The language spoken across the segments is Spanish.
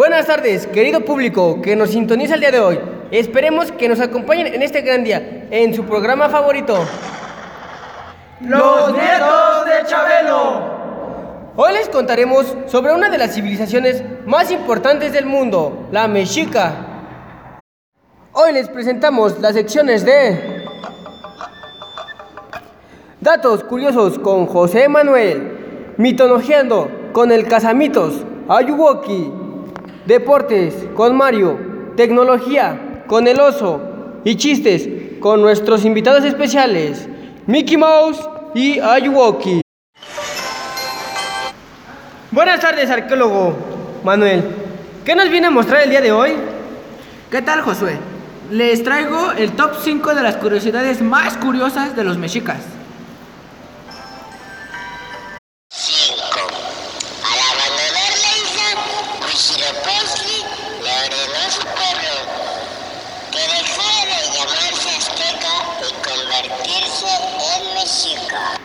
Buenas tardes, querido público que nos sintoniza el día de hoy. Esperemos que nos acompañen en este gran día, en su programa favorito. Los nietos de Chabelo. Hoy les contaremos sobre una de las civilizaciones más importantes del mundo, la mexica. Hoy les presentamos las secciones de Datos curiosos con José Manuel, Mitologíando con el Casamitos, Ayuwoki, Deportes con Mario, Tecnología con el Oso y Chistes con nuestros invitados especiales, Mickey Mouse y Ayuwoki. Buenas tardes, arqueólogo Manuel. ¿Qué nos viene a mostrar el día de hoy? ¿Qué tal, Josué? Les traigo el top 5 de las curiosidades más curiosas de los mexicas. En mexica.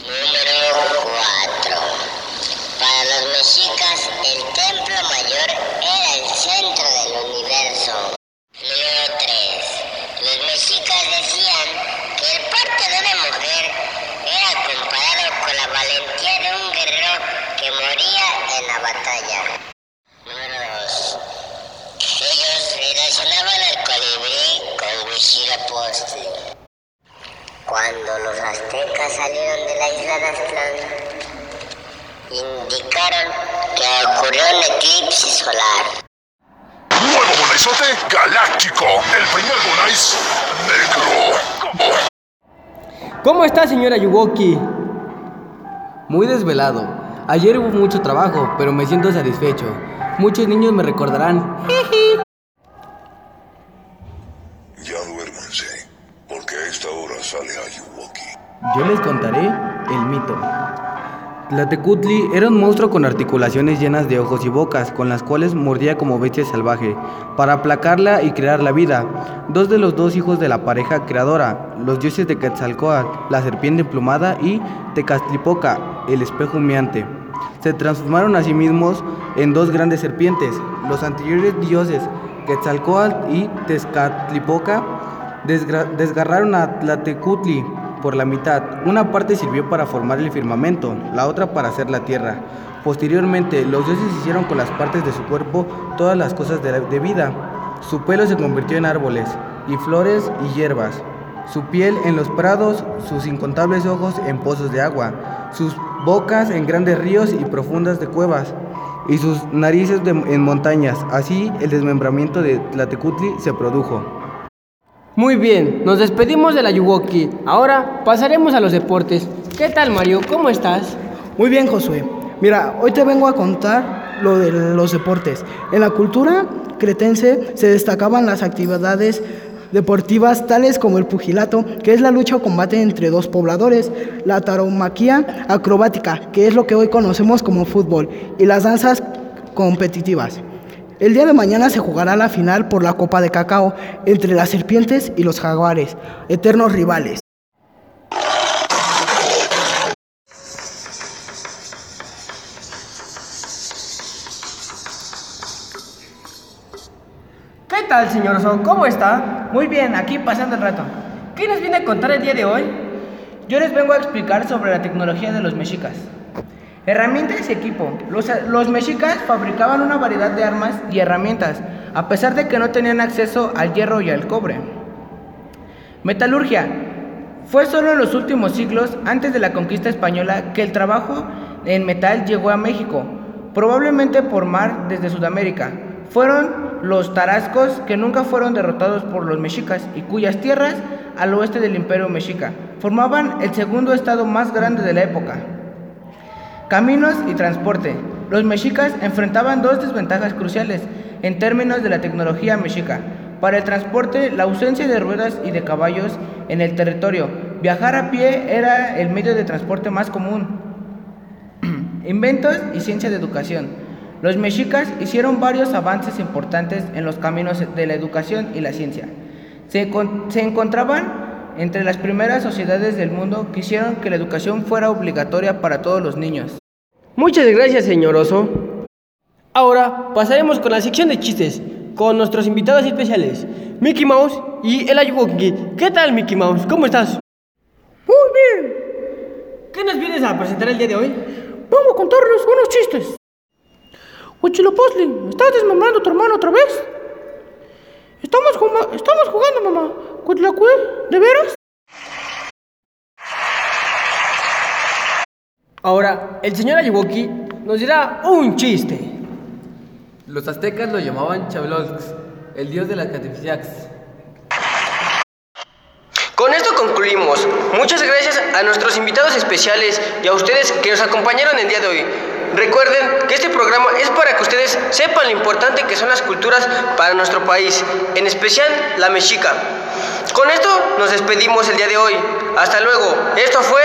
Número 4. Para los mexicas, el templo mayor era el centro del universo. Número 3. Los mexicas decían que el parto de una mujer era comparado con la valentía de un guerrero que moría en la batalla. Número 2. Ellos relacionaban al colibrí con Huitzilopochtli. Cuando los aztecas salieron de la isla de Aztlán, indicaron que ocurrió un eclipse solar. Nuevo Bonaizote Galáctico, el primer Bonais negro. ¿Cómo está, señora Ayuwoki? Muy desvelado. Ayer hubo mucho trabajo, pero me siento satisfecho. Muchos niños me recordarán. Ya Yo les contaré el mito. Tlatecutli era un monstruo con articulaciones llenas de ojos y bocas, con las cuales mordía como bestia salvaje, para aplacarla y crear la vida. Dos de los dos hijos de la pareja creadora, los dioses de Quetzalcoatl, la serpiente emplumada, y Tecastlipoca, el espejo humeante, se transformaron a sí mismos en dos grandes serpientes. Los anteriores dioses, Quetzalcoatl y Tezcatlipoca, desgarraron a Tlatecutli por la mitad. Una parte sirvió para formar el firmamento, la otra para hacer la tierra. Posteriormente, los dioses hicieron con las partes de su cuerpo todas las cosas de, vida. Su pelo se convirtió en árboles, y flores y hierbas. Su piel en los prados, sus incontables ojos en pozos de agua, sus bocas en grandes ríos y profundas de cuevas, y sus narices en montañas. Así, el desmembramiento de Tlatecutli se produjo. Muy bien, nos despedimos de la Ayuwoki. Ahora pasaremos a los deportes. ¿Qué tal, Mario? ¿Cómo estás? Muy bien, Josué. Mira, hoy te vengo a contar lo de los deportes. En la cultura cretense se destacaban las actividades deportivas tales como el pugilato, que es la lucha o combate entre dos pobladores, la tauromaquia acrobática, que es lo que hoy conocemos como fútbol, y las danzas competitivas. El día de mañana se jugará la final por la Copa de Cacao entre las serpientes y los jaguares, eternos rivales. ¿Qué tal, señor Oso? ¿Cómo está? Muy bien, aquí pasando el rato. ¿Qué nos viene a contar el día de hoy? Yo les vengo a explicar sobre la tecnología de los mexicas. Herramientas y equipo. Los, los mexicas fabricaban una variedad de armas y herramientas, a pesar de que no tenían acceso al hierro y al cobre. Metalurgia. Fue solo en los últimos siglos, antes de la conquista española, que el trabajo en metal llegó a México, probablemente por mar desde Sudamérica. Fueron los tarascos que nunca fueron derrotados por los mexicas y cuyas tierras, al oeste del imperio mexica, formaban el segundo estado más grande de la época. Caminos y transporte. Los mexicas enfrentaban dos desventajas cruciales en términos de la tecnología mexica. Para el transporte, la ausencia de ruedas y de caballos en el territorio. Viajar a pie era el medio de transporte más común. Inventos y ciencia de educación. Los mexicas hicieron varios avances importantes en los caminos de la educación y la ciencia. Se, con- se encontraban entre las primeras sociedades del mundo que hicieron que la educación fuera obligatoria para todos los niños. Muchas gracias, señor Oso. Ahora pasaremos con la sección de chistes con nuestros invitados especiales, Mickey Mouse y el Ayuwoki. ¿Qué tal, Mickey Mouse? ¿Cómo estás? Muy bien. ¿Qué nos vienes a presentar el día de hoy? Vamos a contarles unos chistes. Huichilopochtli, ¿me estás desmembrando a tu hermano otra vez? Estamos, juma- estamos jugando, mamá. ¿De veras? Ahora, el señor Ayuwoki nos dirá un chiste. Los aztecas lo llamaban Chablox, el dios de las Catfixiacs. Con esto concluimos. Muchas gracias a nuestros invitados especiales y a ustedes que nos acompañaron el día de hoy. Recuerden que este programa es para que ustedes sepan lo importante que son las culturas para nuestro país, en especial la mexica. Con esto nos despedimos el día de hoy. Hasta luego. Esto fue